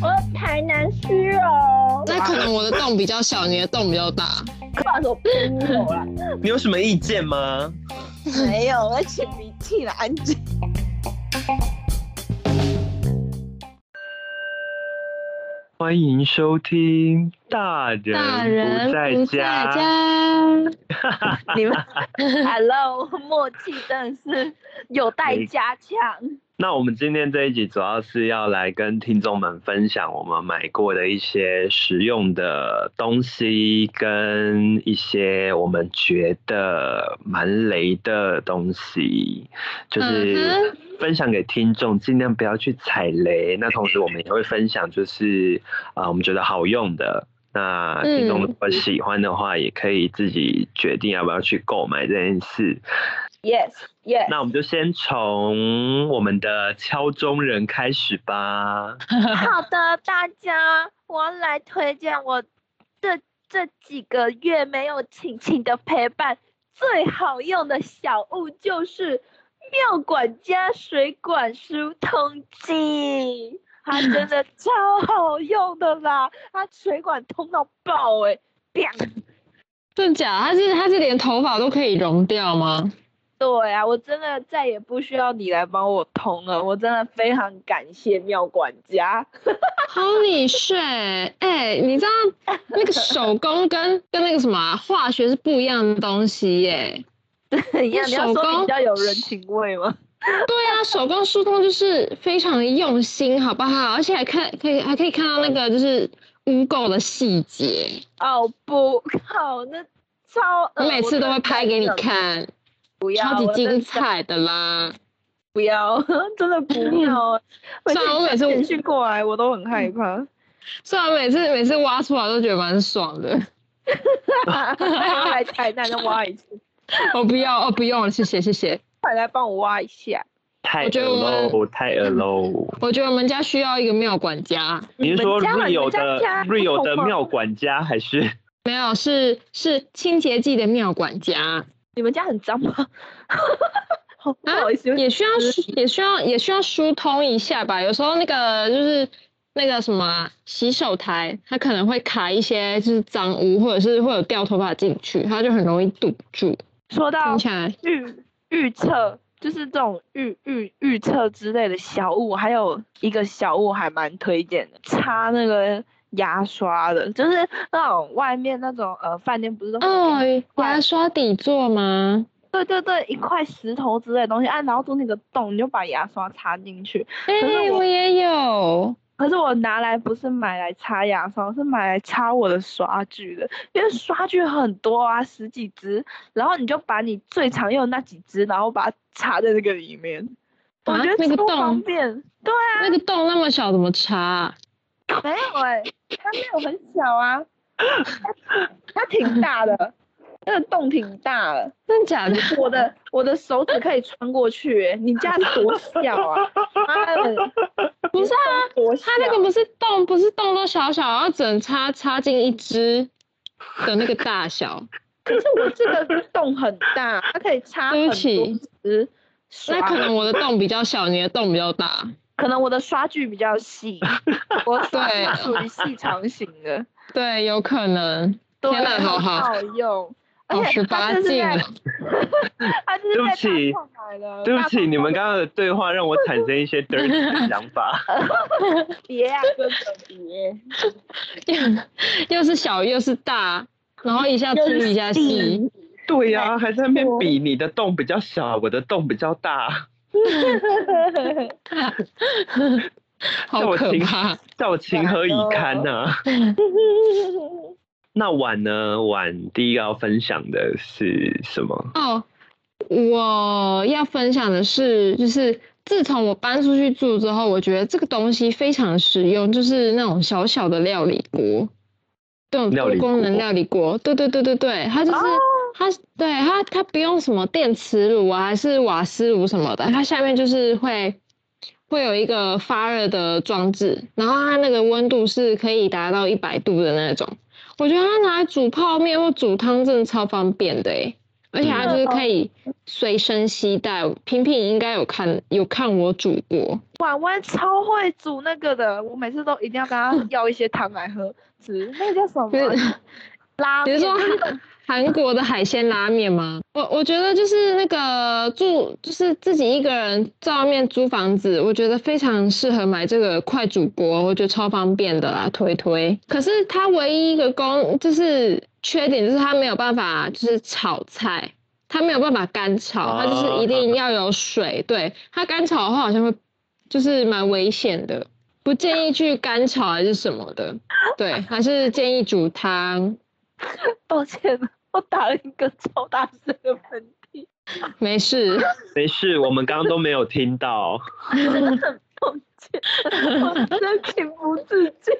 我台南虚荣，那可能我的洞比较小，你的洞比较大。快手不有啦，你有什么意见吗？没有，我在擤鼻涕了，安静。欢迎收听《大人大人不在不在家》家。你们，Hello，默契真的是有待加强。那我们今天这一集主要是要来跟听众们分享我们买过的一些实用的东西，跟一些我们觉得蛮雷的东西，就是嗯分享给听众，尽量不要去踩雷。那同时我们也会分享，就是啊、呃我们觉得好用的。那听众如果喜欢的话，也可以自己决定要不要去购买这件事。Yes，Yes，那我们就先从我们的敲钟人开始吧。好的，大家，我要来推荐我这这几个月没有晴晴的陪伴，最好用的小物就是妙管家水管疏通剂。它真的超好用的啦，它水管通到爆哎、欸，砰！真假？它是它是连头发都可以融掉吗？对啊，我真的再也不需要你来帮我通了，我真的非常感谢妙管家。好你睡，哎、你知道那个手工跟跟那个什么啊、化学是不一样的东西耶。怎样？你要说手工比较有人情味吗？对啊，手工疏通就是非常的用心，好不好？而且还看可以还可以看到那个就是污垢的细节，哦不，靠，那超，呃我每次都会拍给你，看，不要，超级精彩的啦。不要，真的不 要。虽然我每次简讯过来，我都很害怕。虽然每次每次挖出来都觉得蛮爽的，要来台南再挖一次，我不要哦，不用了，谢谢谢谢。快来帮我挖一下。太我觉得我们 low，太 low。我觉得我们家需要一个庙管家，你是说 Rio 你的 Rio 的不同吗妙管家还是？没有是是清洁剂的庙管家。你们家很脏吗？好不啊好意思，也需要疏也需要也需要疏通一下吧。有时候那个就是那个什么啊洗手台，它可能会卡一些就是脏污，或者是会有掉头发进去，它就很容易堵住。说到预预测，就是这种预预预测之类的小物，还有一个小物还蛮推荐的，擦那个牙刷的，就是那种外面那种呃饭店不是都会有哦一，块牙刷底座吗？对对对，一块石头之类的东西，啊，然后中间有个洞，你就把牙刷插进去。哎、是我我也有。可是我拿来不是买来擦牙刷，是买来擦我的刷具的，因为刷具很多啊，十几支，然后你就把你最常用的那几支，然后把它插在那个里面，我啊觉得那个洞超方便。对啊，那个洞那么小，怎么插啊、没有哎、它没有很小啊，它它挺大的，那个洞挺大的。真的假的？我的我的手指可以穿过去、欸，你家是多小啊？妈的，不是啊，多小它那个不是洞，不是洞都小小，然后只能插插进一只的那个大小。可是我这个洞很大，它可以插对很多。那可能我的洞比较小，你的洞比较大。可能我的刷具比较细，我刷对具属于细长型的。对，有可能。对，天哪好好好用。而且好十八它就是在禁了，它就是在对不起。对不起，你们刚刚的对话让我产生一些 dirty 的想法。别啊，真的别。又又是小又是大，然后一下粗一下细。对呀、还在那边比你的洞比较小，我的洞比较大，好可怕！叫我情何以堪呐、那碗呢？碗第一个要分享的是什么？哦，我要分享的是，就是自从我搬出去住之后，我觉得这个东西非常实用，就是那种小小的料理锅，这种料理多功能料理锅。对对对对对，它就是、它，对它它不用什么电磁炉啊，还是瓦斯炉什么的，它下面就是会。会有一个发热的装置，然后它那个温度是可以达到一百度的那种。我觉得它拿来煮泡面或煮汤真的超方便的诶。而且它就是可以随身携带。平平应该有看有看我煮过，婉婉超会煮那个的，我每次都一定要跟他要一些汤来喝 吃。那个叫什么？拉面。韩国的海鲜拉面吗？我我觉得就是那个住，就是自己一个人在外面租房子，我觉得非常适合买这个快煮锅，我觉得超方便的啦，推推。可是它唯一一个功就是缺点就是它没有办法就是炒菜，它没有办法干炒，它就是一定要有水。对它干炒的话好像会就是蛮危险的，不建议去干炒还是什么的。对，还是建议煮汤。抱歉，我打了一个超大声的喷嚏。没事，没事，我们刚刚都没有听到。抱歉，我真的情不自禁。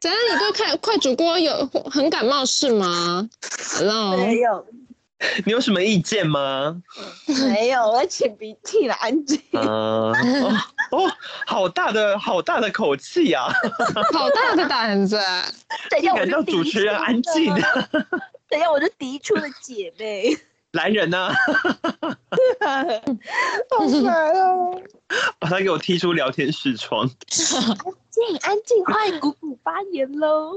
怎样？你对快快煮锅有很感冒是吗？Hello，没有。你有什么意见吗？没有，我擤鼻涕了，安静。嗯，哦，好大的好大的口气呀，好大的胆子。等一下，我叫主持人安静。等一下，我就嫡出的姐妹。来人呐！好烦哦！把他给我踢出聊天室窗。安静，安静，快鼓鼓发言喽！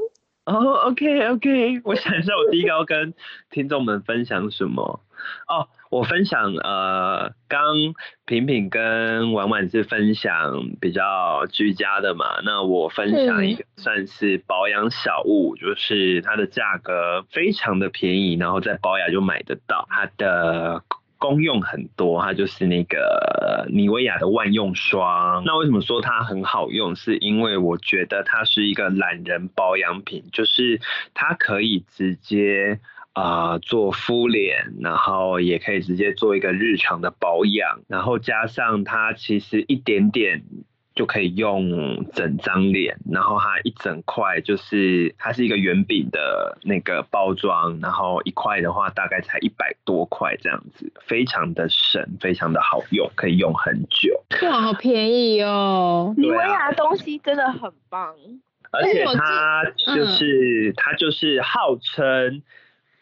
哦，OK，OK，我想一下，我第一个要跟听众们分享什么？哦，我分享呃，刚平平跟婉婉是分享比较居家的嘛，那我分享一个算是保养小物，就是它的价格非常的便宜，然后在保养就买得到，它的。功用很多，它就是那个妮维雅的万用霜。那为什么说它很好用？是因为我觉得它是一个懒人保养品，就是它可以直接啊做敷脸，然后也可以直接做一个日常的保养，然后加上它其实一点点。就可以用整张脸，然后它一整块就是它是一个圆饼的那个包装，然后一块的话大概才一百多块这样子，非常的省，非常的好用，可以用很久。哇，好便宜哦！妮维雅的东西真的很棒，而且它就是它就是号称。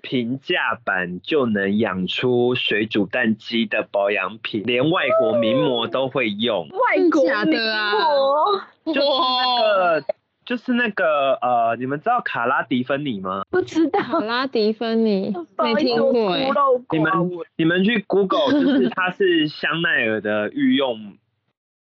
平价版就能养出水煮蛋鸡的保养品，连外国名模都会用。外国的啊，就是那个，就是那个呃，你们知道卡拉迪芬尼吗？不知道。卡拉迪芬尼 没听过哎。你们你们去 Google，就是它是香奈儿的御用。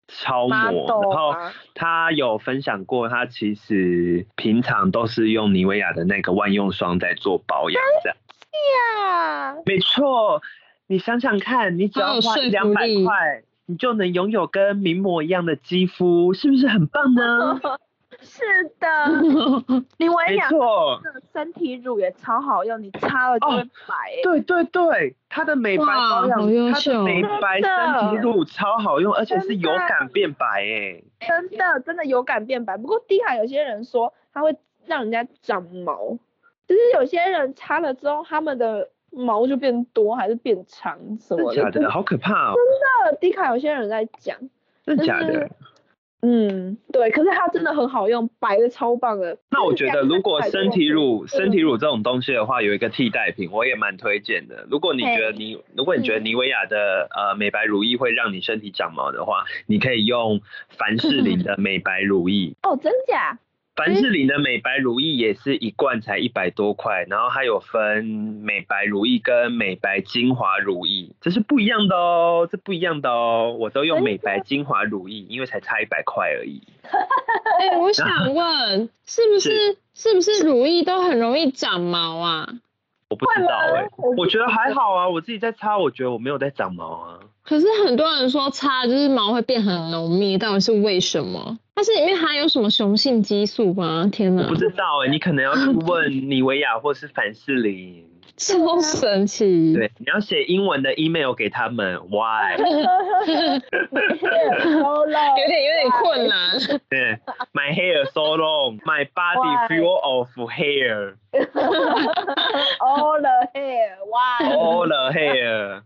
超模，然后他有分享过，他其实平常都是用妮维雅的那个万用霜在做保养的。呀，没错，你想想看，你只要花两百块，你就能拥有跟名模一样的肌肤，是不是很棒呢？是的，你维雅的身体乳也超好用，你擦了就会白。对对对，它的美白保养，它的美白身体乳超好用，而且是有感变白哎。真的真的有感变白，不过低卡有些人说它会让人家长毛，就是有些人擦了之后，他们的毛就变多还是变长什么的。假的，好可怕哦。真的，迪卡有些人在讲。真的假的？嗯，对，可是它真的很好用，白的超棒的。那我觉得，如果身体乳、身体乳这种东西的话，有一个替代品，我也蛮推荐的。如果你觉得你，如果你觉得妮维雅的呃美白乳液会让你身体长毛的话，你可以用凡士林的美白乳液。哦，真假？凡士林的美白乳液也是一罐才一百多块，然后它有分美白乳液跟美白精华乳液，这是不一样的哦，这不一样的哦，我都用美白精华乳液，因为才差一百块而已。哎，我想问，是不是是不是乳液都很容易长毛啊？我不知道哎，我觉得还好啊，我自己在擦，我觉得我没有在长毛啊。可是很多人说擦就是毛会变很浓密，到底是为什么？它是里面含有什么雄性激素吗？天哪！不知道哎，你可能要去问妮维雅或是凡士林。超神奇！对，你要写英文的 email 给他们，Why？有点有点困难。对，My hair so long, my body full of hair. All the hair, why? All the hair.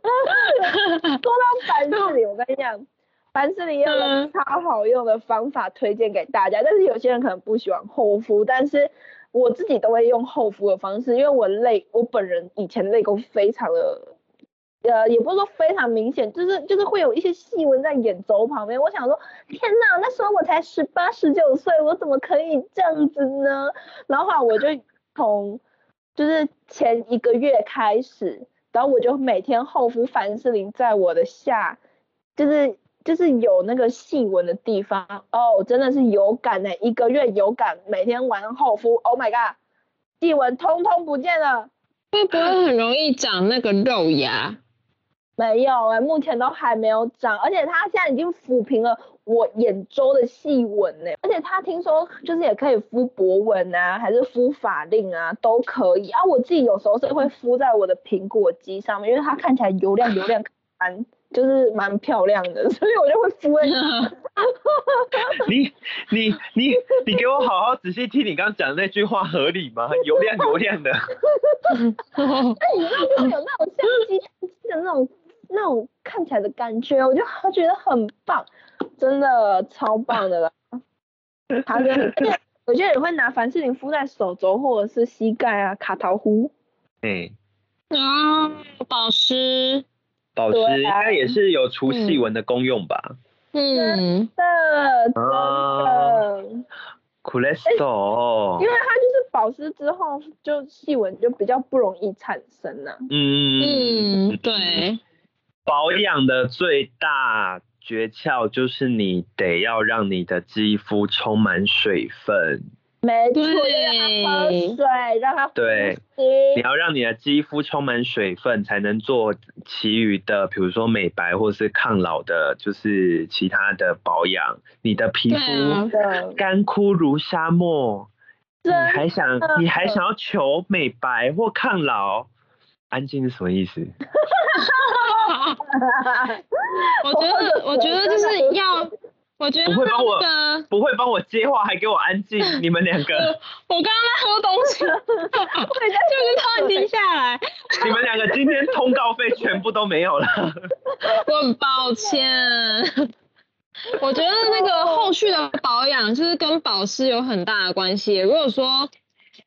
说到凡士林，我跟你讲，凡士林有个超好用的方法推荐给大家，但是有些人可能不喜欢厚敷，但是。我自己都会用厚敷的方式，因为我泪，我本人以前泪沟非常的，呃，也不是说非常明显，就是就是会有一些细纹在眼周旁边。我想说，天哪，那时候我才十八十九岁，我怎么可以这样子呢？然后我就从就是前一个月开始，然后我就每天厚敷凡士林在我的下，就是就是有那个细纹的地方，哦，真的是有感呢，一个月有感，每天晚上厚敷，Oh my god，细纹通通不见了。会不会很容易长那个肉芽？没有哎、目前都还没有长，而且它现在已经抚平了我眼周的细纹呢，而且它听说就是也可以敷博纹啊，还是敷法令啊，都可以啊。我自己有时候是会敷在我的苹果肌上面，因为它看起来油亮油亮，蛮就是蛮漂亮的，所以我就会敷在 你你你你给我好好仔细听你刚刚讲的那句话合理吗？油亮油亮的，那 你知道就是有那种像鸡蛋鸡的那种那种看起来的感觉，我就觉得很棒，真的超棒的啦。好的，而且有些人会拿凡士林敷在手肘或者是膝盖啊、卡桃弧。哎、啊，保湿，保湿应该也是有除细纹的功用吧？嗯，的，真啊的，苦雷索因，为它就是保湿之后，就细纹就比较不容易产生呐、嗯。嗯，对，保养的最大诀窍就是你得要让你的肌肤充满水分，没错，对让它喝水，让它对你要让你的肌肤充满水分，才能做其余的，比如说美白或是抗老的，就是其他的保养。你的皮肤，干枯如沙漠，你真还想你还想要求美白或抗老？安静是什么意思？我觉得，我觉得就是要，我觉得不会帮我，不会帮我接话，还给我安静！你们两个，我刚刚在喝东西，就是突然停下来，你们两个今天通告费全部都没有了。我很抱歉。我觉得那个后续的保养就是跟保湿有很大的关系。如果说，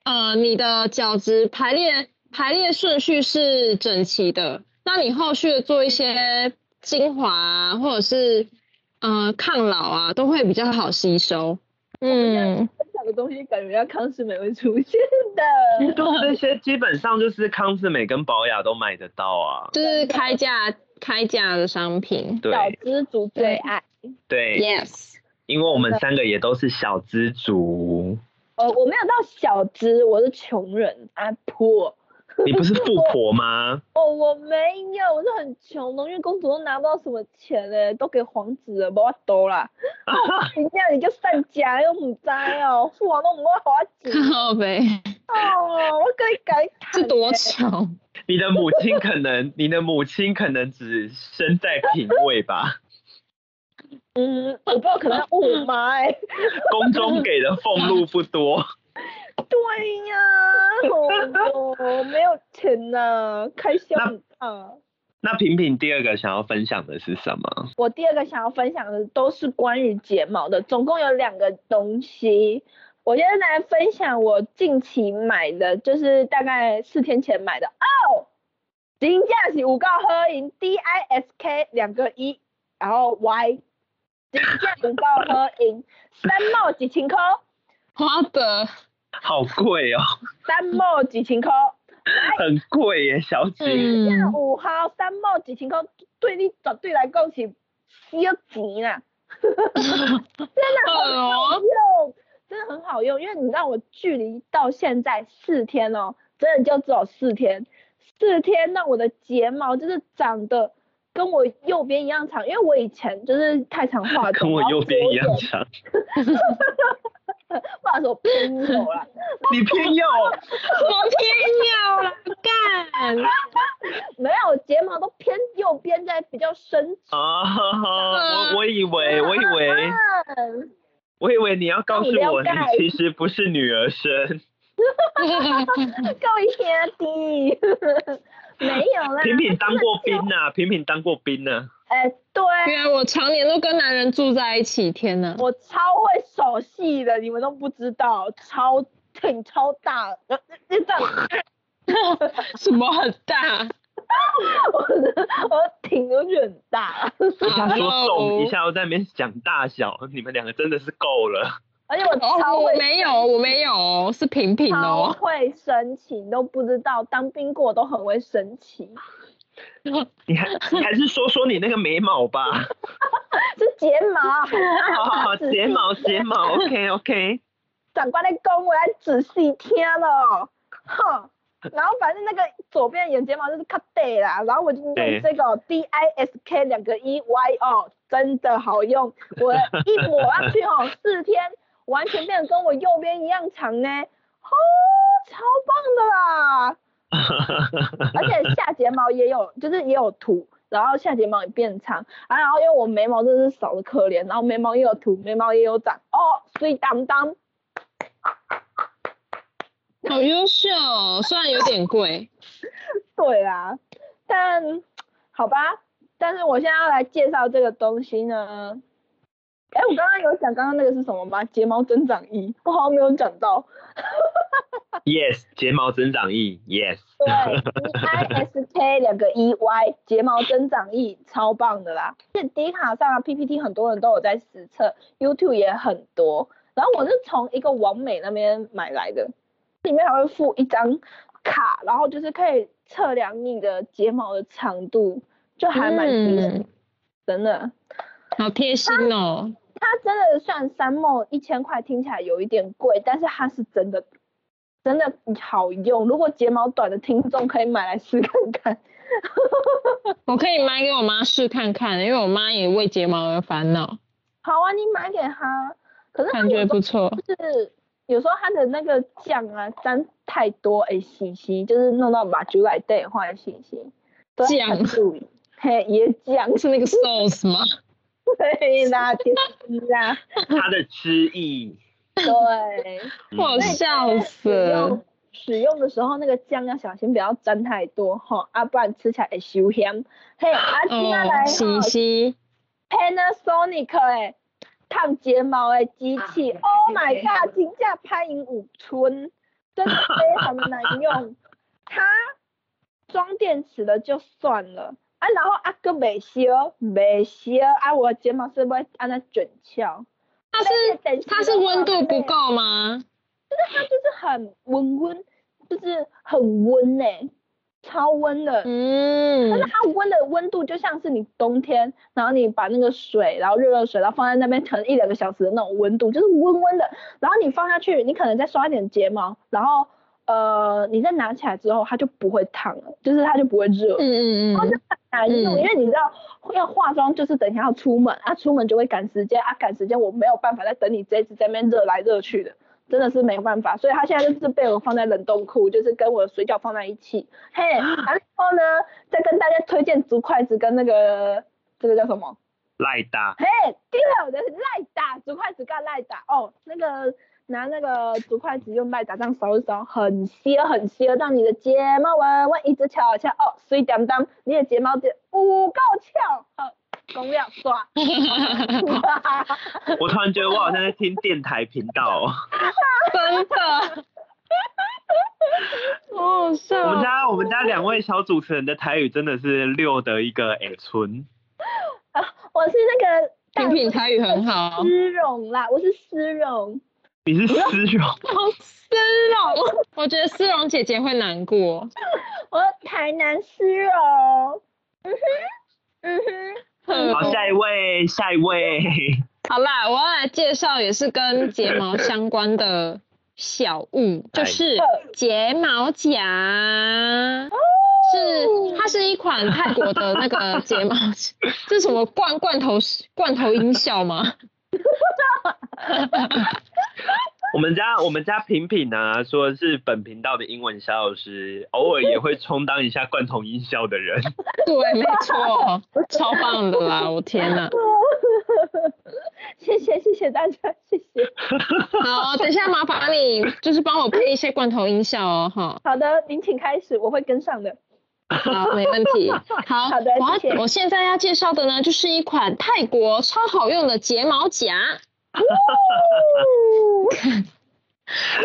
呃，你的角质排列排列顺序是整齐的，那你后续做一些精华啊，或者是呃抗老啊，都会比较好吸收。嗯，分享的东西感觉要康师美会出现的。这些基本上就是康士美跟宝雅都买得到啊。就是开价开价的商品。小对资族最爱。对，Yes，因为我们三个也都是小资族。呃，我没有到小资，我是穷人，I'm poor。你不是富婆吗？哦，我没有，我是很穷的，因为公主都拿不到什么钱嘞，都给皇子了，无法多啦。你这样你就散家又唔知哦，父王都唔会花钱靠呗，哦，我可以讲，是 多穷。你的母亲可能，你的母亲可能只身在品味吧。嗯，我不知道，可能要问我妈哎。宫中给的俸禄不多。对呀，哦，没有钱呐，开销很大。那平平第二个想要分享的是什么？我第二个想要分享的都是关于睫毛的，总共有两个东西。我现在来分享我近期买的，就是大概四天前买的哦。金价是五告喝赢 D I S K 两个一，然后 Y，金价五告喝赢，三毛几千块，好的，好贵哦，三毛几千块。很贵耶，小姐。嗯，五号三毛几千块，对你绝对来讲是小钱啦，好哦，用，真的很好用，因为你知道我距离到现在四天哦，真的就只有四天，四天那我的睫毛就是长得跟我右边一样长，因为我以前就是太常化妆，跟我右边一样左长，眼，不好意思，我偏右啦，你偏右，我偏右了，干，没有睫毛都偏右边，在比较深啊，我我以为我以为。我以为你要告诉我，你其实不是女儿身。够一天的，没有啦。平平当过兵呐、平平当过兵呢、哎、对，原来我常年都跟男人住在一起，天哪！我超会手戏的，你们都不知道，超挺超大，呃，这样 什么很大？我的我挺都是很大，一下说重，一下我在那边讲大小，你们两个真的是够了。而且我超哦，我没有，我没有，是平平超哦。会生气，你都不知道，当兵过都很会生气，你还你还是说说你那个眉毛吧。是睫毛，好好好，睫毛 睫毛，OK OK。长官在讲，我来仔细听了，哼。然后反正那个左边眼睫毛就是卡对啦，然后我就用对这个 D I S K 两个 E Y 哦，真的好用，我一抹上去哦，四天完全变得跟我右边一样长呢，哦，超棒的啦！而且毛也有，就是也有涂，然后下睫毛也变长啊，然后因为我眉毛真的是少的可怜，然后眉毛也有涂，眉毛也有长，哦，水当当。好优秀哦，虽然有点贵。对啊，但好吧，但是我现在要来介绍这个东西呢。哎，我刚刚有讲刚刚那个是什么吗？睫毛增长液，我好像没有讲到。Yes，睫毛增长液，Yes。对，E I S K 两个 E Y 睫毛增长液，超棒的啦！是 D 卡上啊，PPT 很多人都有在实测，YouTube 也很多。然后我是从一个网美那边买来的，里面还会附一张卡，然后就是可以测量你的睫毛的长度，就还蛮贴心，嗯，真的。好贴心哦。它真的算三梦一千块，听起来有一点贵，但是它是真的真的好用。如果睫毛短的听众可以买来试看看。我可以买给我妈试看看，因为我妈也为睫毛而烦恼，好啊，你买给她。可是感觉不错。是有时候它的那个酱啊沾太多，哎，洗洗就是弄到把猪来对换洗洗。酱嘿，椰酱是那个 sauce 吗？对啦，甜丝啦，它的汁意，对。我笑死了。使用的时候，那个酱要小心，不要沾太多哈，啊，不然吃起来会收香。嘿，啊，接下来哦，洗洗，Panasonic 诶，烫睫毛的机器，Oh my god，真正拍赢五寸，真的非常的难用。它装电池的就算了，啊，然后啊个未烧，袂烧，啊，我的睫毛是不会按那卷翘。它是它是温度不够吗？就是它就是很温温，就是很温诶、超温的。嗯但嗯是，它温的温度就像是你冬天，然后你把那个水，然后热热水，然后放在那边可能一两个小时的那种温度，就是温温的。然后你放下去，你可能再刷一点睫毛，然后呃，你再拿起来之后，它就不会烫了，就是它就不会热。嗯嗯嗯，嗯因为你知道要化妆就是等一下要出门啊，出门就会赶时间啊，赶时间我没有办法再等你这一次在那边热来热去的，真的是没办法，所以他现在就是被我放在冷冻库，就是跟我的水饺放在一起。嘿，然后呢，再跟大家推荐竹筷子跟那个这个叫什么？赖打，嘿，对了，我的赖打竹筷子跟赖打哦，那个拿那个竹筷子用麦打这样烧一烧，很削很削，让你的睫毛弯弯一直翘翘哦，水当当，你的睫毛就有够翘，好，公了刷。我突然觉得我好像在听电台频道、哦。真的，好好笑哦。我们家我们家两位小主持人的台语真的是六的一个诶村，我是那个品品台语很好，丝绒啦，我是丝绒，你是丝绒，好丝绒，我觉得丝绒姐姐会难过。我台南丝绒，嗯哼，嗯哼，好，下一位，下一位，好啦，我要来介绍也是跟睫毛相关的小物，就是睫毛夹。是，它是一款泰国的那个睫毛，这是什么罐罐头罐头音效吗？我们家我们家品品啊、说是本频道的英文小老师，偶尔也会充当一下罐头音效的人。对，没错，超棒的啦！我天哪！谢谢谢谢大家，谢谢。好，等一下麻烦你就是帮我配一些罐头音效哦，哈。好的，您请开始，我会跟上的。好，没问题。好，好的我我现在要介绍的呢，就是一款泰国超好用的睫毛夹。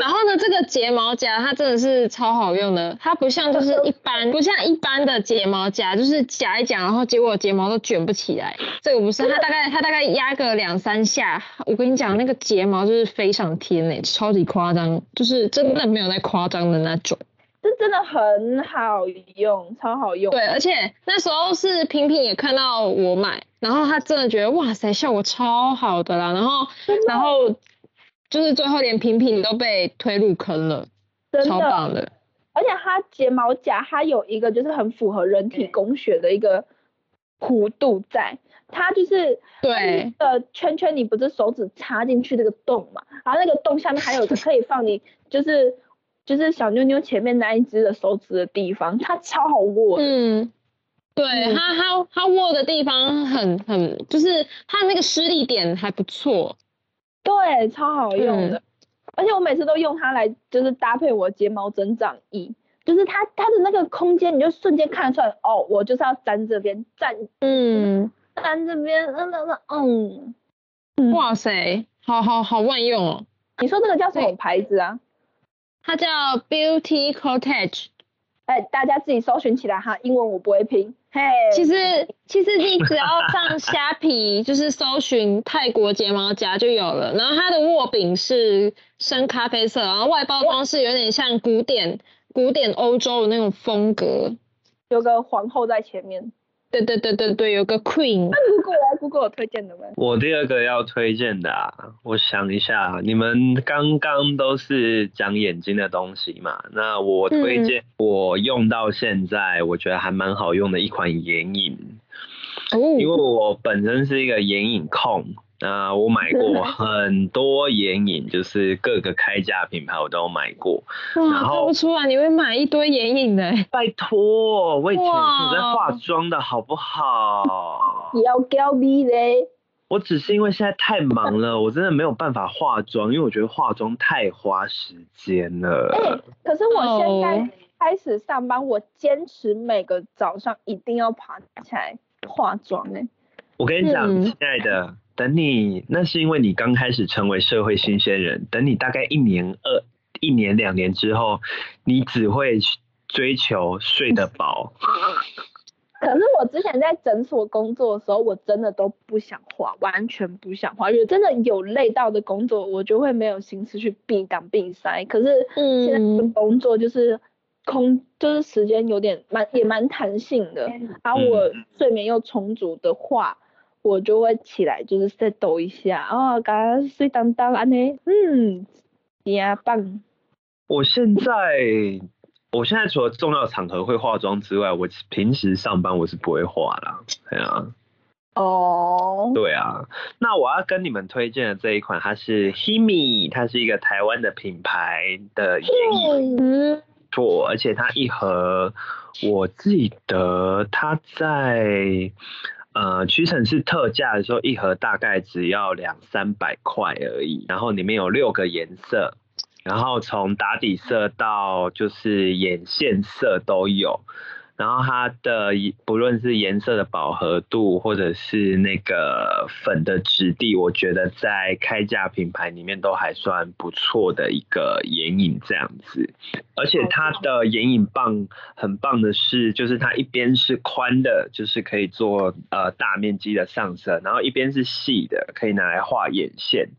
然后呢，这个睫毛夹它真的是超好用的，它不像就是一般，不像一般的睫毛夹，就是夹一夹，然后结果睫毛都卷不起来。这个不是，它大概 它大概压个两三下，我跟你讲，那个睫毛就是飞上天嘞，超级夸张，就是真的没有在夸张的那种。这真的很好用，超好用。对，而且那时候是平平也看到我买，然后他真的觉得哇塞，效果超好的啦，然后然后。就是最后连平平都被推入坑了，超棒的。而且它睫毛夹它有一个就是很符合人体工学的一个弧度在，它就是对的圈圈，你不是手指插进去那个洞嘛，然后那个洞下面还有个 可以放你就是就是小妞妞前面那一只的手指的地方，它超好握。嗯，对，它它它握的地方很很就是它那个施力点还不错。对，超好用的，而且我每次都用它来，就是搭配我睫毛增长液，就是它它的那个空间，你就瞬间看得出来，哦，我就是要粘这边，粘，嗯，粘这边，嗯嗯嗯，嗯，哇塞，好好好万用哦。你说这个叫什么牌子啊？它叫 Beauty Cottage。哎，大家自己搜寻起来哈，英文我不会拼。嘿，其实其实你只要上虾皮，就是搜寻泰国睫毛夹就有了。然后它的握柄是深咖啡色，然后外包装是有点像古典古典欧洲的那种风格，有个皇后在前面。对对对对对，有个 queen。那如果来，如果我推荐的吗？我第二个要推荐的啊，我想一下，你们刚刚都是讲眼睛的东西嘛，那我推荐我用到现在，我觉得还蛮好用的一款眼影，因为我本身是一个眼影控。那我买过很多眼影，就是各个开价品牌我都买过。哇，看不出来你会买一堆眼影的。拜托，我以前是在化妆的好不好？要交逼嘞！我只是因为现在太忙了，我真的没有办法化妆，因为我觉得化妆太花时间了。哎，可是我现在开始上班，我坚持每个早上一定要爬起来化妆。哎，我跟你讲，亲爱的。等你，那是因为你刚开始成为社会新鲜人。等你大概一年、二一年、两年之后，你只会追求睡得饱。可是我之前在诊所工作的时候，我真的都不想画，完全不想画，因为真的有累到的工作，我就会没有心思去避挡避塞。可是现在的工作就是空，就是时间有点蛮也蛮弹性的，而我睡眠又充足的话。我就会起来，就是再抖一下啊，刚睡当当安尼，嗯，呀棒。我现在，我现在除了重要场合会化妆之外，我平时上班我是不会化啦，对啊。哦。对啊，那我要跟你们推荐的这一款，它是 Himi，它是一个台湾的品牌的眼影，错，而且它一盒，我记得它在。呃，屈臣氏特价的时候，一盒大概只要两三百块而已，然后里面有六个颜色，然后从打底色到就是眼线色都有。然后它的不论是颜色的饱和度，或者是那个粉的质地，我觉得在开价品牌里面都还算不错的一个眼影这样子。而且它的眼影棒很棒的是，就是它一边是宽的，就是可以做呃大面积的上色，然后一边是细的，可以拿来画眼线。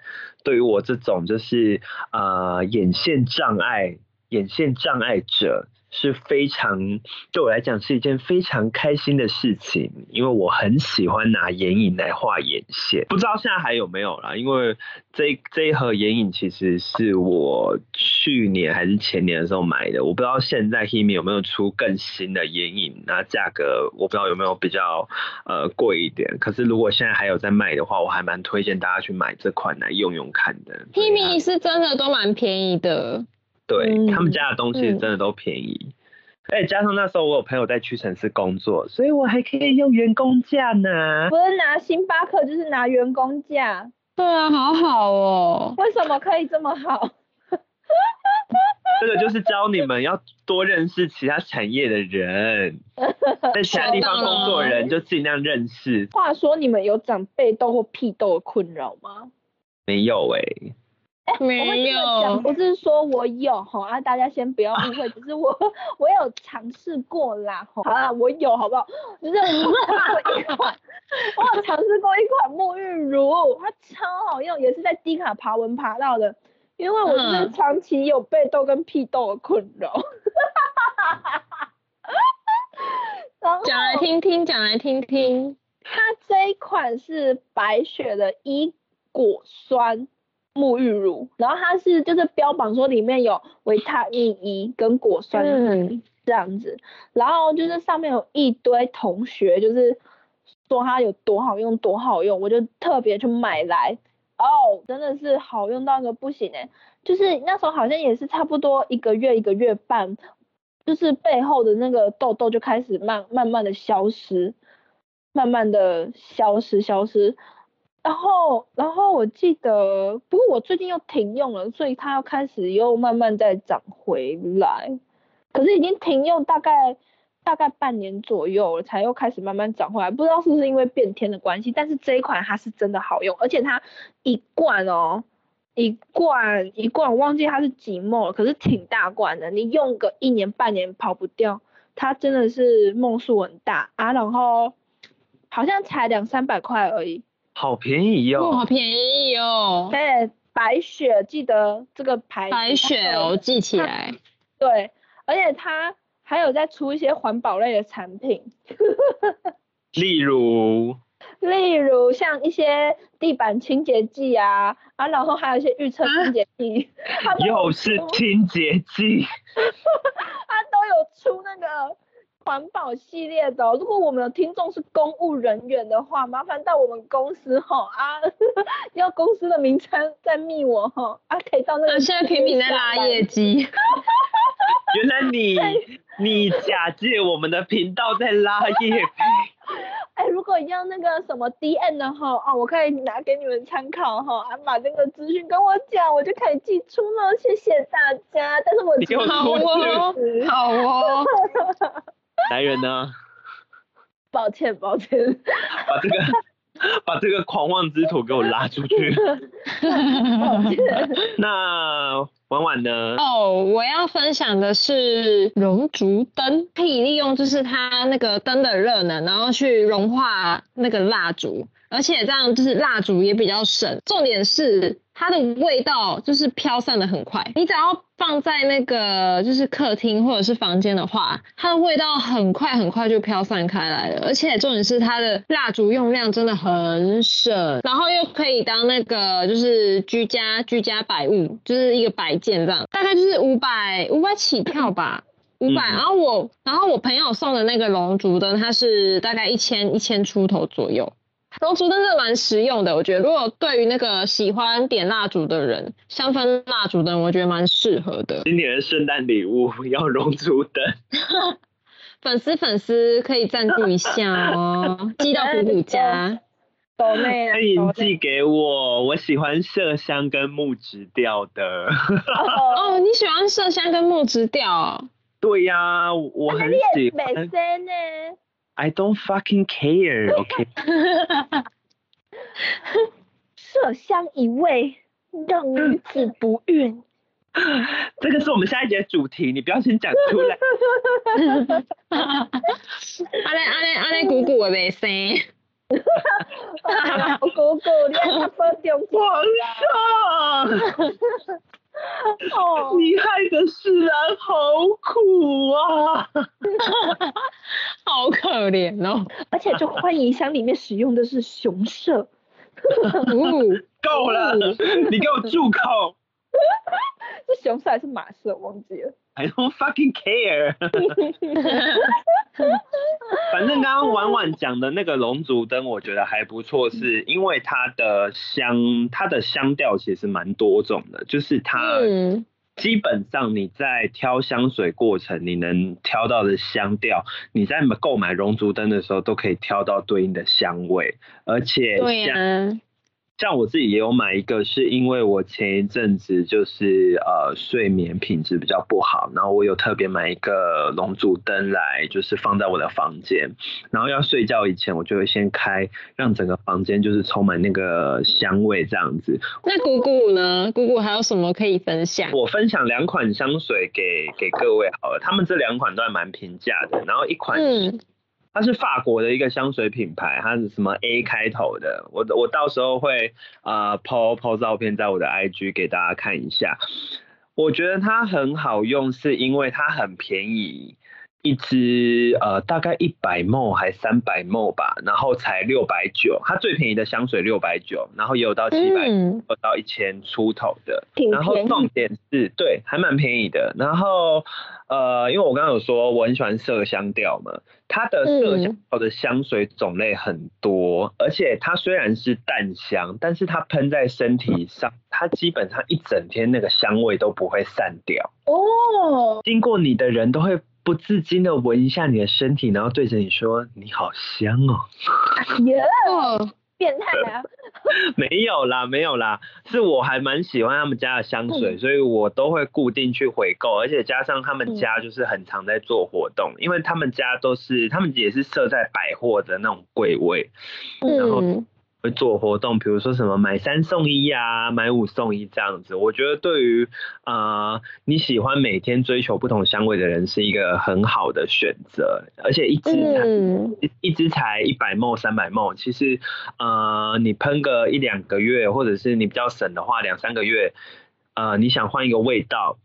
对于我这种就是呃眼线障碍眼线障碍者。是非常对我来讲是一件非常开心的事情，因为我很喜欢拿眼影来画眼线。不知道现在还有没有啦？因为这这一盒眼影其实是我去年还是前年的时候买的，我不知道现在 Himi 有没有出更新的眼影，那价格我不知道有没有比较呃贵一点。可是如果现在还有在卖的话，我还蛮推荐大家去买这款来用用看的。Himi 是真的都蛮便宜的。对他们家的东西真的都便宜，哎，加上那时候我有朋友在屈臣氏工作，所以我还可以用员工价呢。不是拿星巴克，就是拿员工价。对啊，好好哦。为什么可以这么好？这个就是教你们要多认识其他产业的人，在其他地方工作的人就尽量认识。话说，你们有长背痘或屁痘的困扰吗？没有哎。没有，不是说我有哈啊，大家先不要误会，只是我 我有尝试过啦，吼好啦，我有好不好？就是我有一款，我有尝试过一款沐浴乳，它超好用，也是在低卡爬文爬到的，因为我是嗯长期有背痘跟屁痘的困扰。讲来听听，讲来听听。它这一款是白雪的伊果酸沐浴乳，然后它是就是标榜说里面有维他命 E 跟果酸嗯，这样子，然后就是上面有一堆同学就是说它有多好用多好用，我就特别去买来，哦，真的是好用到一个不行哎、就是那时候好像也是差不多一个月一个月半，就是背后的那个痘痘就开始慢慢慢的消失，慢慢的消失消失。然后，然后我记得，不过我最近又停用了，所以它要开始又慢慢再长回来。可是已经停用大概大概半年左右了，才又开始慢慢长回来。不知道是不是因为变天的关系，但是这一款它是真的好用，而且它一罐哦，一罐一罐，我忘记它是几沫了，可是挺大罐的，你用个一年半年跑不掉。它真的是梦数很大啊，然后好像才两三百块而已。好便宜哇，好、便宜哦！哎，白雪记得这个牌子，白雪哦，记起来。对，而且它还有在出一些环保类的产品，例如，例如像一些地板清洁剂啊，啊，然后还有一些预测清洁剂，又是清洁剂，它都有出那个环保系列的哦、如果我们的听众是公务人员的话，麻烦到我们公司哈啊，要公司的名称再密我哈啊，可以到那个。啊，现在频频在拉业。绩。原来你 你假借我们的频道在拉业绩，哎，如果要那个什么 D N 的话，哦，我可以拿给你们参考哈，啊，把这个资讯跟我讲，我就可以寄出了，谢谢大家。但是我好出哦，好哦。来人呢，抱歉抱歉，把这个 把这个狂妄之徒给我拉出去。抱歉。那婉婉呢？哦，我要分享的是熔烛灯，可以利用就是它那个灯的热能，然后去融化那个蜡烛，而且这样就是蜡烛也比较省。重点是它的味道就是飘散的很快，你只要放在那个就是客厅或者是房间的话，它的味道很快很快就飘散开来了。而且重点是它的蜡烛用量真的很省，然后又可以当那个就是居家居家摆物，就是一个摆件这样，大概就是五百五百起跳吧。五百、嗯然后我，然后我朋友送的那个龙竹灯，它是大概一千一千出头左右。龙烛灯真的蛮实用的，我觉得如果对于那个喜欢点蜡烛的人，香氛蜡烛灯我觉得蛮适合的。今年的圣诞礼物要熔烛灯，粉丝粉丝可以赞助一下哦，寄到虎虎家。抖内啊欢迎寄给我，我喜欢麝香跟木质调的。哦，哦，你喜欢麝香跟木质调哦？对呀、我很喜美欢。声呢？I don't fucking care，OK？麝香一味，让女子不孕。这个是我们下一节主题，你不要先讲出来。阿叻阿叻阿叻，鼓鼓的袂生。我姑姑，你还不中皇上，哦，你害的世兰好苦啊！好可怜哦。而且这欢迎箱里面使用的是熊舍，哦够了，你给我住口 是熊色还是马色？忘记了。！I don't fucking care。反正刚刚婉婉讲的那个龙族灯，我觉得还不错，是因为它的香，它的香调其实蛮多种的，就是它嗯，基本上你在挑香水过程，你能挑到的香调，你在购买龙竹灯的时候都可以挑到对应的香味，而且香像我自己也有买一个，是因为我前一阵子就是呃睡眠品质比较不好，然后我有特别买一个龙珠灯来，就是放在我的房间，然后要睡觉以前，我就会先开，让整个房间就是充满那个香味这样子。那姑姑呢？姑姑还有什么可以分享？我分享两款香水给给各位好了，他们这两款都还蛮平价的，然后一款是。它是法国的一个香水品牌，它是什么 A 开头的？我我到时候会啊抛抛照片在我的 IG 给大家看一下。我觉得它很好用，是因为它很便宜，一支呃大概一百 ml 还三百 ml 吧，然后才六百九。它最便宜的香水六百九，然后也有到七百，有到一千出头的。然后重点是对，还蛮便宜的。然后。呃，因为我刚刚有说我很喜欢麝香调嘛，它的麝香调的香水种类很多，而且它虽然是淡香，但是它喷在身体上，它基本上一整天那个香味都不会散掉哦。经过你的人都会不自禁的闻一下你的身体，然后对着你说你好香哦。耶。变态啊！没有啦，没有啦，是我还蛮喜欢他们家的香水，所以我都会固定去回购，而且加上他们家就是很常在做活动，因为他们家都是他们也是设在百货的那种柜位，然后。会做活动，比如说什么买三送一啊，买五送一这样子。我觉得对于呃你喜欢每天追求不同香味的人，是一个很好的选择。而且一支才一一支才一百沫三百沫，其实呃你喷个一两个月，或者是你比较省的话，两三个月，呃你想换一个味道。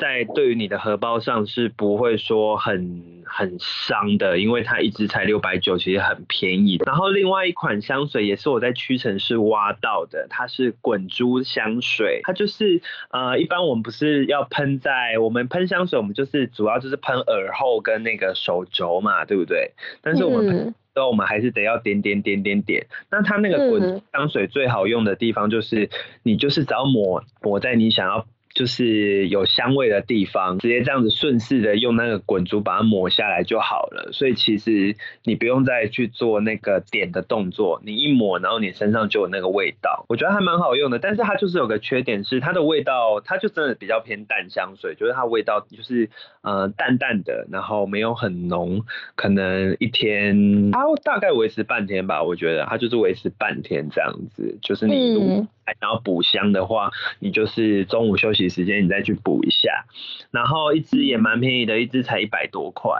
在对于你的荷包上是不会说很很伤的，因为它一支才六百九，其实很便宜。然后另外一款香水也是我在屈臣氏挖到的，它是滚珠香水，它就是呃一般我们不是要喷在我们喷香水，我们就是主要就是喷耳后跟那个手肘嘛，对不对？但是我们之后我们还是得要点点点点点。那它那个滚香水最好用的地方就是你就是只要抹抹在你想要。就是有香味的地方，直接这样子顺势的用那个滚珠把它抹下来就好了。所以其实你不用再去做那个点的动作，你一抹，然后你身上就有那个味道。我觉得还蛮好用的，但是它就是有个缺点是它的味道，它就真的比较偏淡香水，就是它味道就是呃淡淡的，然后没有很浓，可能一天它大概维持半天吧。我觉得它就是维持半天这样子，就是你。然后补香的话，你就是中午休息时间你再去补一下，然后一支也蛮便宜的，一支才一百多块，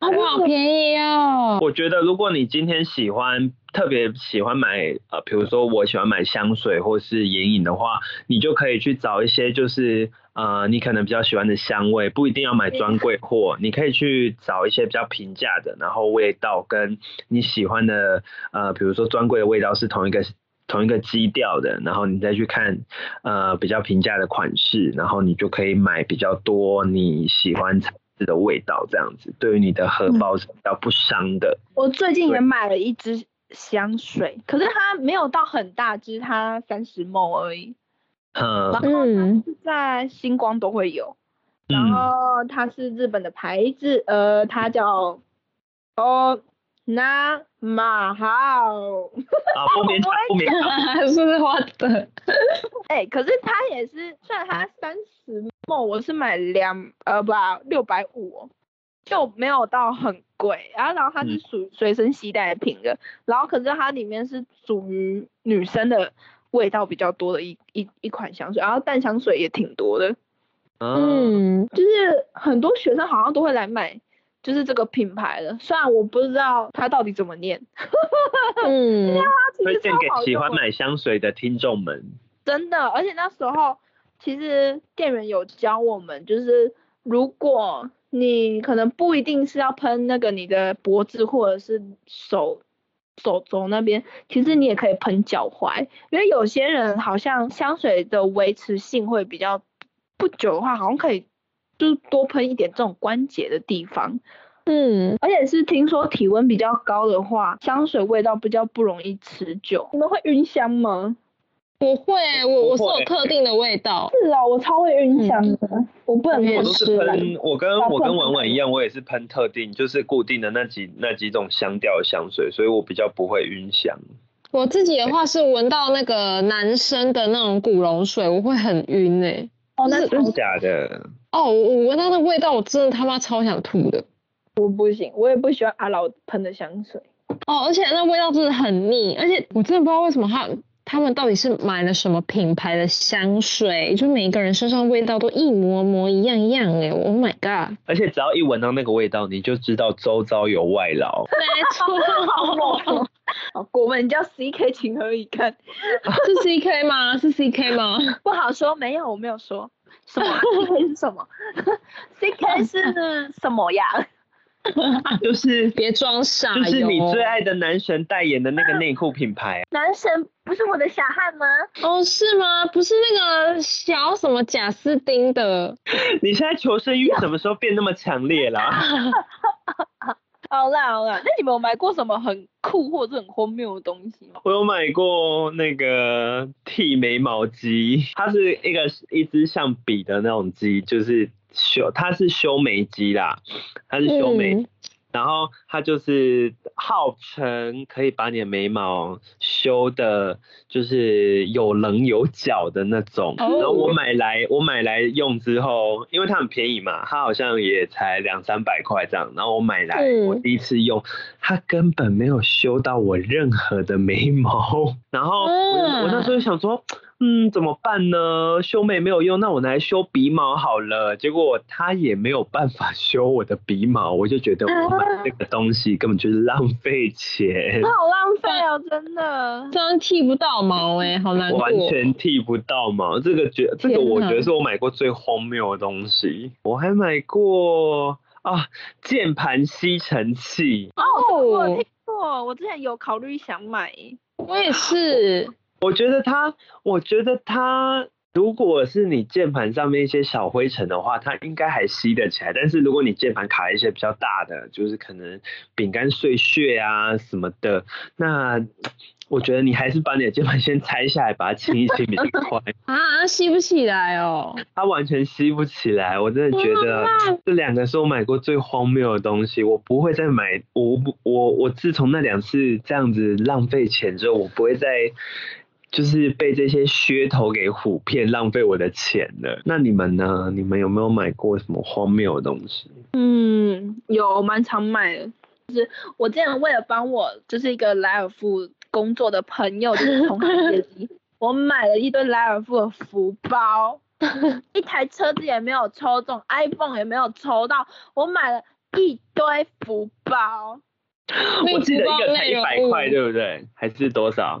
好便宜哦。我觉得如果你今天喜欢特别喜欢买呃，比如说我喜欢买香水或是眼影的话，你就可以去找一些就是呃你可能比较喜欢的香味，不一定要买专柜货，你可以去找一些比较平价的，然后味道跟你喜欢的呃，比如说专柜的味道是同一个。同一个基调的，然后你再去看呃比较平价的款式，然后你就可以买比较多你喜欢材质的味道，这样子对于你的荷包是比较不伤的。我最近也买了一支香水，可是它没有到很大支，它三十 ml 而已。嗯，然后是在星光都会有，然后它是日本的牌子，呃，它叫哦。那马好啊，不勉强，不勉强，是花的。哎，可是它也是，虽然它三十梦，我是买两呃不六百五，就没有到很贵。然后，然后它是属随身携带品的，然后可是它里面是属于女生的味道比较多的一一一款香水，然后淡香水也挺多的。嗯，就是很多学生好像都会来买。就是这个品牌的，虽然我不知道它到底怎么念，嗯，推荐给喜欢买香水的听众们。真的，而且那时候其实店员有教我们，就是如果你可能不一定是要喷那个你的脖子或者是手手肘那边，其实你也可以喷脚踝，因为有些人好像香水的维持性会比较不久的话，好像可以。就是多喷一点这种关节的地方，嗯，而且是听说体温比较高的话，香水味道比较不容易持久。你们会晕香吗？不会，我我是有特定的味道。是啊，我超会晕香的，我不能我都是喷，我跟我跟婉婉一样，我也是喷特定，就是固定的那几那几种香调的香水，所以我比较不会晕香。我自己的话是闻到那个男生的那种古龙水，我会很晕哎、哦，那真的假的？哦，我我闻到那味道，我真的他妈超想吐的。我不行，我也不喜欢阿老喷的香水。哦，而且那味道真的很腻，而且我真的不知道为什么他他们到底是买了什么品牌的香水，就每一个人身上味道都一模模一样样哎，Oh my god！而且只要一闻到那个味道，你就知道周遭有外劳。没错，好，我们叫 CK 情何以堪？是 CK 吗？是 CK 吗？不好说，没有，我没有说什么、是什么？CK 是什么呀？就是别装傻，就是你最爱的男神代言的那个内裤品牌。男神不是我的小汉吗？哦，是吗？不是那个小什么贾斯汀的，你现在求生欲什么时候变那么强烈啦？好啦好啦，那你们有买过什么很酷或者很荒谬的东西吗？我有买过那个剃眉毛机，它是一个一支像笔的那种机，就是修，它是修眉机啦，它是修眉，嗯然后它就是号称可以把你的眉毛修的，就是有棱有角的那种。哦然后我买来，我买来用之后，因为它很便宜嘛，它好像也才两三百块这样。然后我买来，嗯我第一次用，它根本没有修到我任何的眉毛。然后我、那时候就想说，嗯，怎么办呢？修眉没有用，那我拿来修鼻毛好了。结果他也没有办法 修我的鼻毛，我就觉得我买这个东西根本就是浪费钱，好浪费哦，真的。真的剃不到毛哎、好难过。完全剃不到毛。这个觉这个我觉得是我买过最荒谬的东西。我还买过啊键盘吸尘器，哦，我有听过，我之前有考虑想买。我也是，我觉得它，我觉得它。如果是你键盘上面一些小灰尘的话，它应该还吸得起来。但是如果你键盘卡一些比较大的，就是可能饼干碎屑啊什么的，那我觉得你还是把你的键盘先拆下来，把它清一清比较快。啊，吸不起来哦。它完全吸不起来，我真的觉得这两个是我买过最荒谬的东西。我不会再买，我不我我自从那两次这样子浪费钱之后，我不会再就是被这些噱头给唬骗，浪费我的钱了。那你们呢？你们有没有买过什么荒谬的东西？嗯，有蛮常买的，就是我之前为了帮我就是一个莱尔富工作的朋友，就是同行业绩，我买了一堆莱尔富的福包，一台车子也没有抽中，iPhone 也没有抽到，我买了一堆福包，我记得一个才一百块，对不对？还是多少？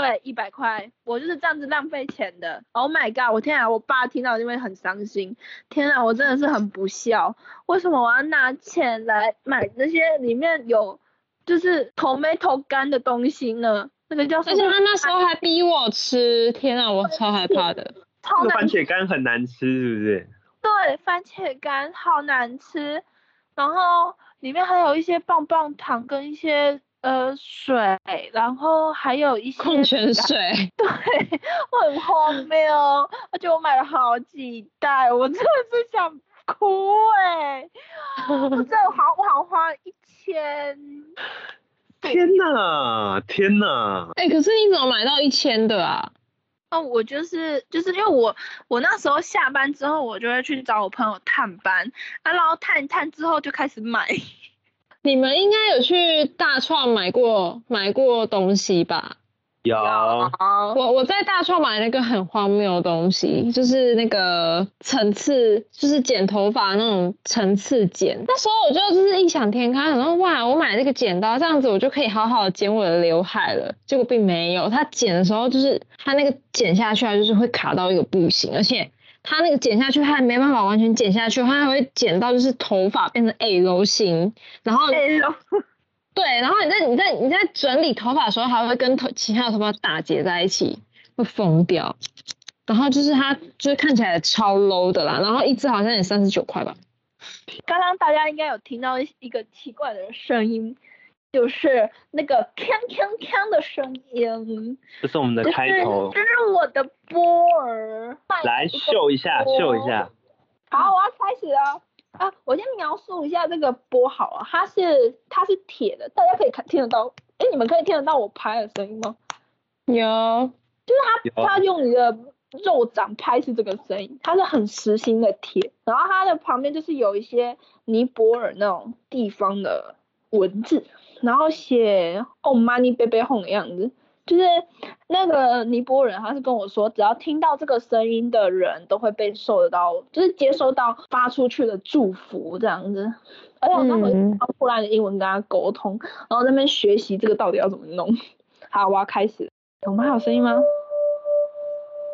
对，一百块，我就是这样子浪费钱的。Oh my god！我天啊，我爸听到就会很伤心。天啊，我真的是很不孝，为什么我要拿钱来买那些里面有就是头没头干的东西呢？那个叫什么？而且他那时候还逼我吃，天啊，我超害怕的。超难吃。那个番茄干很难吃，是不是？对，番茄干好难吃，然后里面还有一些棒棒糖跟一些呃水，然后还有一些矿泉水，对，我很荒谬，而且我买了好几袋，我真的是想哭哎、我真的好，我好花一千，天哪，天哪！哎、可是你怎么买到一千的啊？哦，我就是就是因为我我那时候下班之后，我就会去找我朋友探班，啊，然后探一探之后就开始买，你们应该有去大创买过买过东西吧？有我我在大创买了一个很荒谬的东西，就是那个层次，就是剪头发那种层次剪。那时候我就就是异想天开，想说哇，我买这个剪刀，这样子我就可以好好剪我的刘海了。结果并没有，它剪的时候就是它那个剪下去啊，就是会卡到一个不行，而且它那个剪下去，它还没办法完全剪下去，它还会剪到就是头发变成 L 型，然后哎呦，对，然后你在你在你在整理头发的时候，还会跟头其他的头发打结在一起，会疯掉。然后就是它就是看起来超 low 的啦，然后一支好像也三十九块吧。刚刚大家应该有听到一一个奇怪的声音，就是那个锵锵锵的声音，这是我们的开头这，是我的波儿，来秀一下，秀一下。好，我要开始了。啊，我先描述一下这个波好了，它是它是铁的，大家可以看听得到。哎，你们可以听得到我拍的声音吗？有，就是它它用你的肉掌拍是这个声音，它是很实心的铁，然后它的旁边就是有一些尼泊尔那种地方的文字，然后写 “Oh money baby home” 的样子，就是那个尼泊人他是跟我说，只要听到这个声音的人都会被受得到，就是接收到发出去的祝福这样子。而且我那时候嗯用破烂的英文跟他沟通，然后在那边学习这个到底要怎么弄。好，我要开始。我们还有声音吗？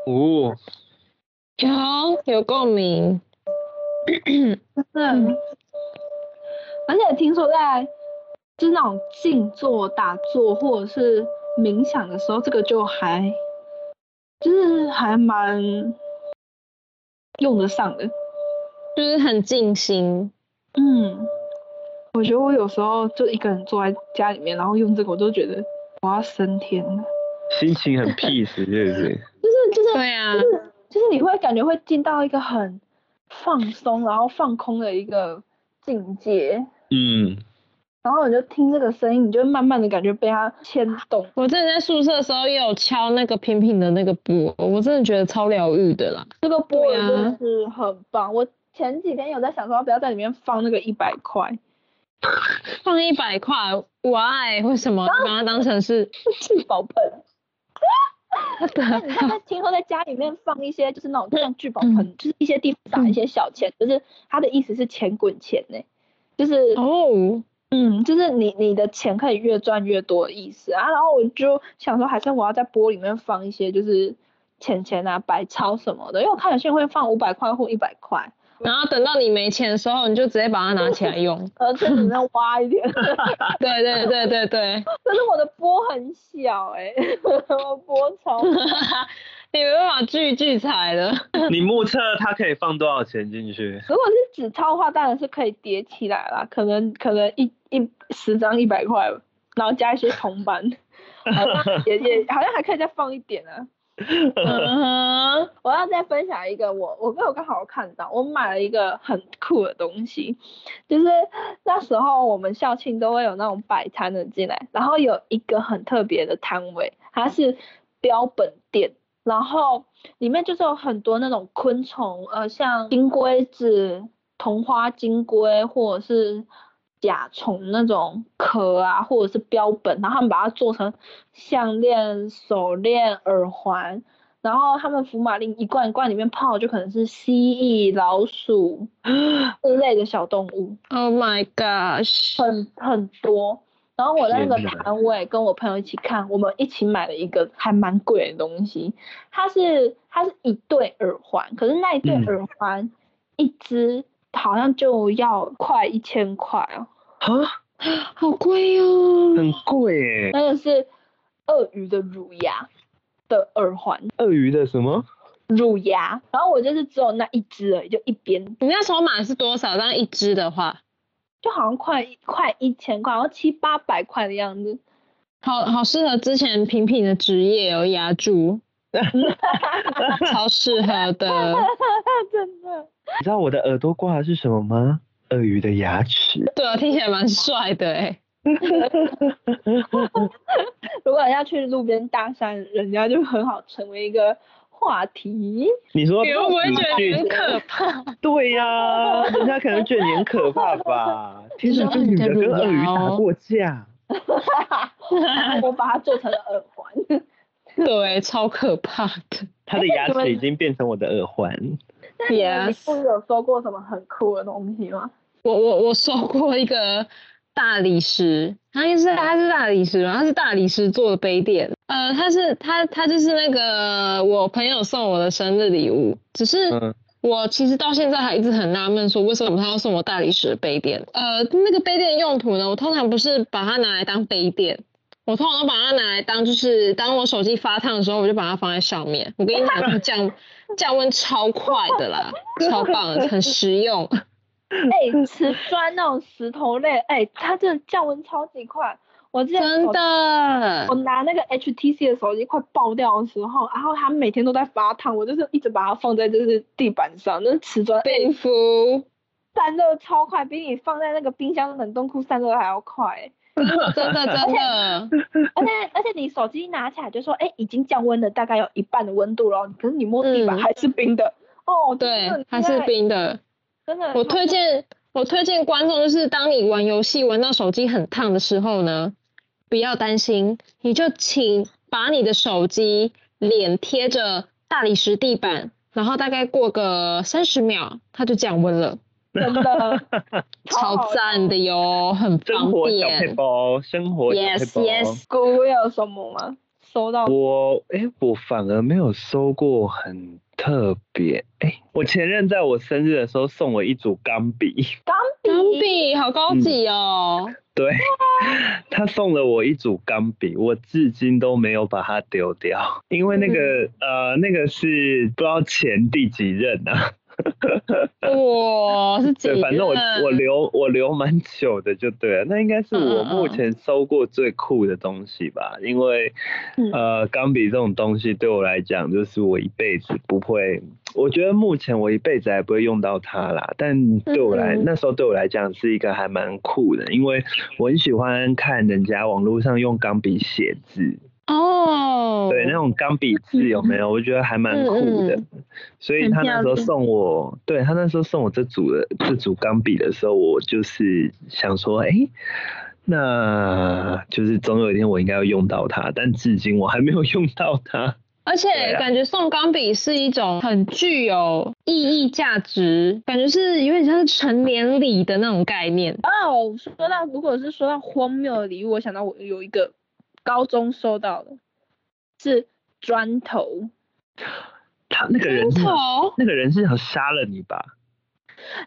哦，有有共鸣。嗯，而且听说在就是那种静坐、打坐或者是冥想的时候，这个就还就是还蛮用得上的。就是很静心，嗯，我觉得我有时候就一个人坐在家里面，然后用这个，我都觉得我要升天了。心情很 peace，是不是？就是就是对啊，就是你会感觉会进到一个很放松，然后放空的一个境界。嗯，然后你就听这个声音，你就会慢慢的感觉被它牵动。我之前在宿舍的时候也有敲那个平平的那个波，我真的觉得超疗愈的啦。这个波真的是很棒。我前几天有在想说，要不要在里面放那个一百块 放一百块，why？为什么？把它当成是聚宝盆？我的那你看，在听说在家里面放一些就是那种像聚宝盆，就是一些地方撒一些小钱，就是他的意思是钱滚钱呢，就是哦，嗯，就是你你的钱可以越赚越多的意思啊。然后我就想说，还是我要在波里面放一些就是钱钱啊、百钞什么的，因为我看有些人会放五百块或一百块，然后等到你没钱的时候，你就直接把它拿起来用。而且只能挖一点。对对对对对，可 是我的波很小哎、我波超小 你没办法聚聚财的。你目测它可以放多少钱进去？如果是纸钞的话，当然是可以叠起来啦，可能可能一一十张一百块，然后加一些铜板，好像也也好像还可以再放一点啊。嗯哼，我要再分享一个我我我刚好看到，我买了一个很酷的东西，就是那时候我们校庆都会有那种摆摊的进来，然后有一个很特别的摊位，它是标本店，然后里面就是有很多那种昆虫，呃，像金龟子、桐花金龟或者是甲虫那种壳啊，或者是标本，然后他们把它做成项链、手链、耳环。然后他们福马林一罐一罐里面泡就可能是蜥蜴、老鼠之类的小动物，Oh my gosh！很很多。然后我在那个摊位跟我朋友一起看，我们一起买了一个还蛮贵的东西，它是它是一对耳环，可是那一对嗯耳环、一只好像就要快一千块哦，啊，好贵哦。很贵耶！那个是鳄鱼的乳牙的耳环，鳄鱼的什么？乳牙，然后我就是只有那一只而已，就一边你那时候买是多少？当一只的话，就好像快快一千块，然后七八百块的样子。好好适合之前平平的职业哦，牙柱，超适合的。真的，你知道我的耳朵挂的是什么吗？鳄鱼的牙齿。对啊，听起来蛮帅的哎。如果要去路边搭讪，人家就很好成为一个话题。你说你会不会觉得去很可怕？对呀、人家可能觉得你很可怕吧？听说这女的跟鳄鱼打过架。我把它做成了耳环。对，超可怕的。她的牙齿已经变成我的耳环。那你不是有说过什么很酷的东西吗？我我我收过一个大理石，它是它是大理石吗？它是大理石做的杯垫。呃，它是它它就是那个我朋友送我的生日礼物，只是嗯我其实到现在还一直很纳闷，说为什么他要送我大理石的杯垫？呃，那个杯垫用途呢，我通常不是把它拿来当杯垫。我通常都把它拿来当，就是当我手机发烫的时候，我就把它放在上面。我跟你讲，它降降温超快的啦，超棒的，很实用。哎、瓷砖那种石头类，哎、它真的降温超级快。我之前真的我，拿那个 HTC 的手机快爆掉的时候，然后它每天都在发烫，我就是一直把它放在就是地板上，那瓷砖哎冰敷，散热超快，比你放在那个冰箱冷冻库散热还要快欸。真的真的，而且而且且你手机拿起来就说，哎，已经降温了，大概有一半的温度了，可是你摸地板还是冰的。哦，对，还是冰的。真的。我推荐我推荐观众，就是当你玩游戏玩到手机很烫的时候呢，不要担心，你就请把你的手机脸贴着大理石地板，然后大概过个三十秒，它就降温了。真的，超赞的哟，很方便。生活 Yes Yes。哥有什么吗？收到？我哎，我反而没有收过很特别。哎，我前任在我生日的时候送我一组钢笔。钢钢笔好高级哦。对，他送了我一组钢笔，我至今都没有把它丢掉，因为那个呃，那个是不知道前第几任啊。哇，是对，反正我我留我留蛮久的就对了，那应该是我目前收过最酷的东西吧，因为呃钢笔这种东西对我来讲就是我一辈子不会，我觉得目前我一辈子还不会用到它啦，但对我来那时候对我来讲是一个还蛮酷的，因为我很喜欢看人家网络上用钢笔写字。哦，对，那种钢笔字有没有？我觉得还蛮酷的，所以他那时候送我，对他那时候送我这组的这组钢笔的时候，我就是想说，哎，那就是总有一天我应该要用到它，但至今我还没有用到它。而且感觉送钢笔是一种很具有意义价值，感觉是有点像是成年礼的那种概念。哦，说到如果是说到荒谬的礼物，我想到我有一个。高中收到的是砖头，他那个人是那个人是要杀了你吧？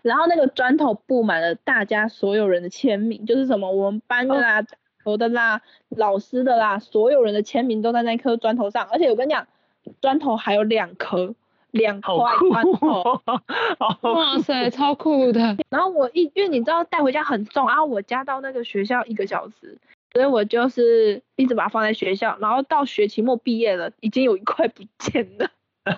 然后那个砖头布满了大家所有人的签名，就是什么我们班的啦、我的啦、老师的啦，所有人的签名都在那颗砖头上。而且我跟你讲，砖头还有两颗，两块砖头。哇塞，超酷的！然后我一因为你知道带回家很重，然后我家到那个学校一个小时。所以我就是一直把它放在学校，然后到学期末毕业了，已经有一块不见了。啊？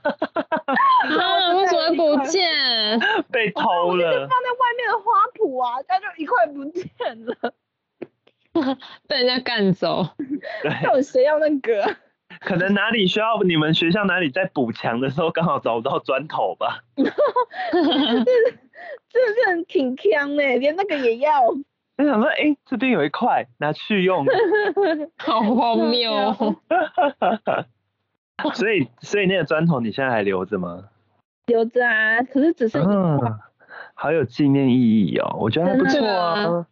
为什么不见？被偷了。放在外面的花圃啊，它就一块不见了。被人家干走。到底谁要那个？可能哪里需要？你们学校哪里在补墙的时候刚好找不到砖头吧？这这这很挺强哎，连那个也要。我想说，哎，这边有一块，拿去用，好荒谬。所以，所以那个砖头你现在还留着吗？留着啊，可是只是一块，好有纪念意义哦，我觉得还不错啊。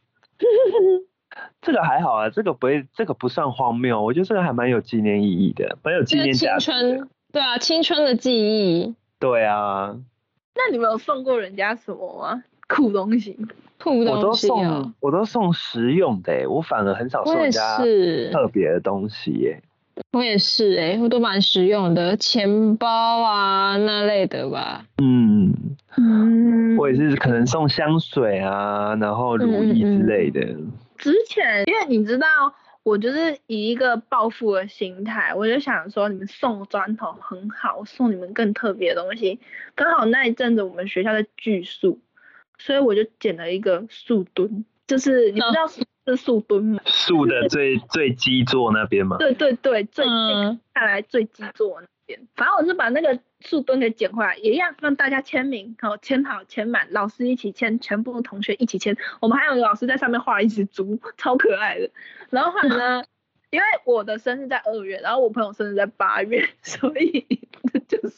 这个还好啊，这个不会，这个不算荒谬，我觉得这个还蛮有纪念意义的，蛮有纪念价值。青春，对啊，青春的记忆。对啊。那你们有送过人家什么吗？酷东西？我都送，我都送实用的，我反而很少送人家特别的东西耶。我也是哎，我都蛮实用的，钱包啊那类的吧。嗯嗯，我也是可能送香水啊，然后如意之类的。之前因为你知道，我就是以一个暴富的心态，我就想说你们送砖头很好，我送你们更特别的东西。刚好那一阵子我们学校在锯树。所以我就捡了一个树墩，就是你不知道是树墩吗？树的最最基座那边吗？对对对，最下来最基座那边。反正我是把那个树墩给捡回来，也一样让大家签名，然后签好签满，老师一起签，全部同学一起签。我们还有老师在上面画了一只猪，超可爱的。然后后来呢，因为我的生日在二月，然后我朋友生日在八月，所以就是。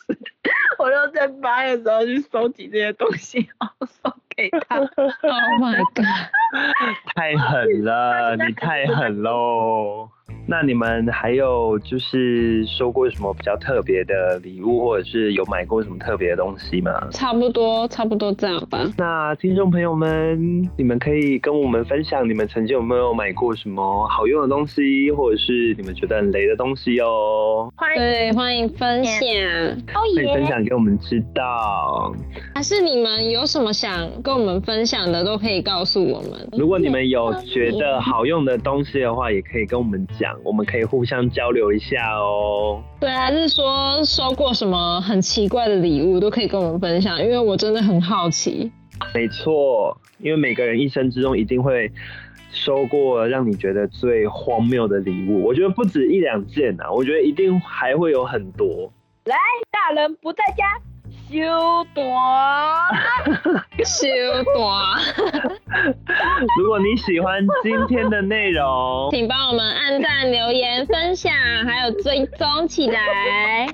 我就在八月的时候去收集这些东西，然后送给他。Oh my god！太狠了，你太狠喽！那你们还有就是收过什么比较特别的礼物，或者是有买过什么特别的东西吗？差不多，差不多这样吧。那听众朋友们，你们可以跟我们分享，你们曾经有没有买过什么好用的东西，或者是你们觉得很雷的东西哦？对，欢迎分享，可以分享给我们知道。还是你们有什么想跟我们分享的，都可以告诉我们。如果你们有觉得好用的东西的话，也可以跟我们讲。我们可以互相交流一下哦。对，还是说收过什么很奇怪的礼物，都可以跟我们分享，因为我真的很好奇。没错，因为每个人一生之中一定会收过让你觉得最荒谬的礼物？我觉得不止一两件啊，我觉得一定还会有很多。来，大人不在家，休短，修短。如果你喜欢今天的内容，请帮我们按赞、留言、分享，还有追踪起来。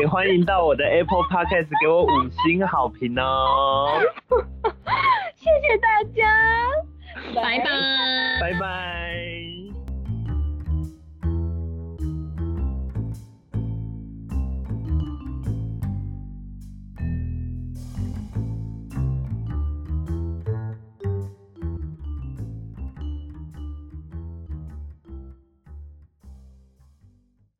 也欢迎到我的 Apple Podcast 给我五星好评哦。谢谢大家，拜拜，拜拜。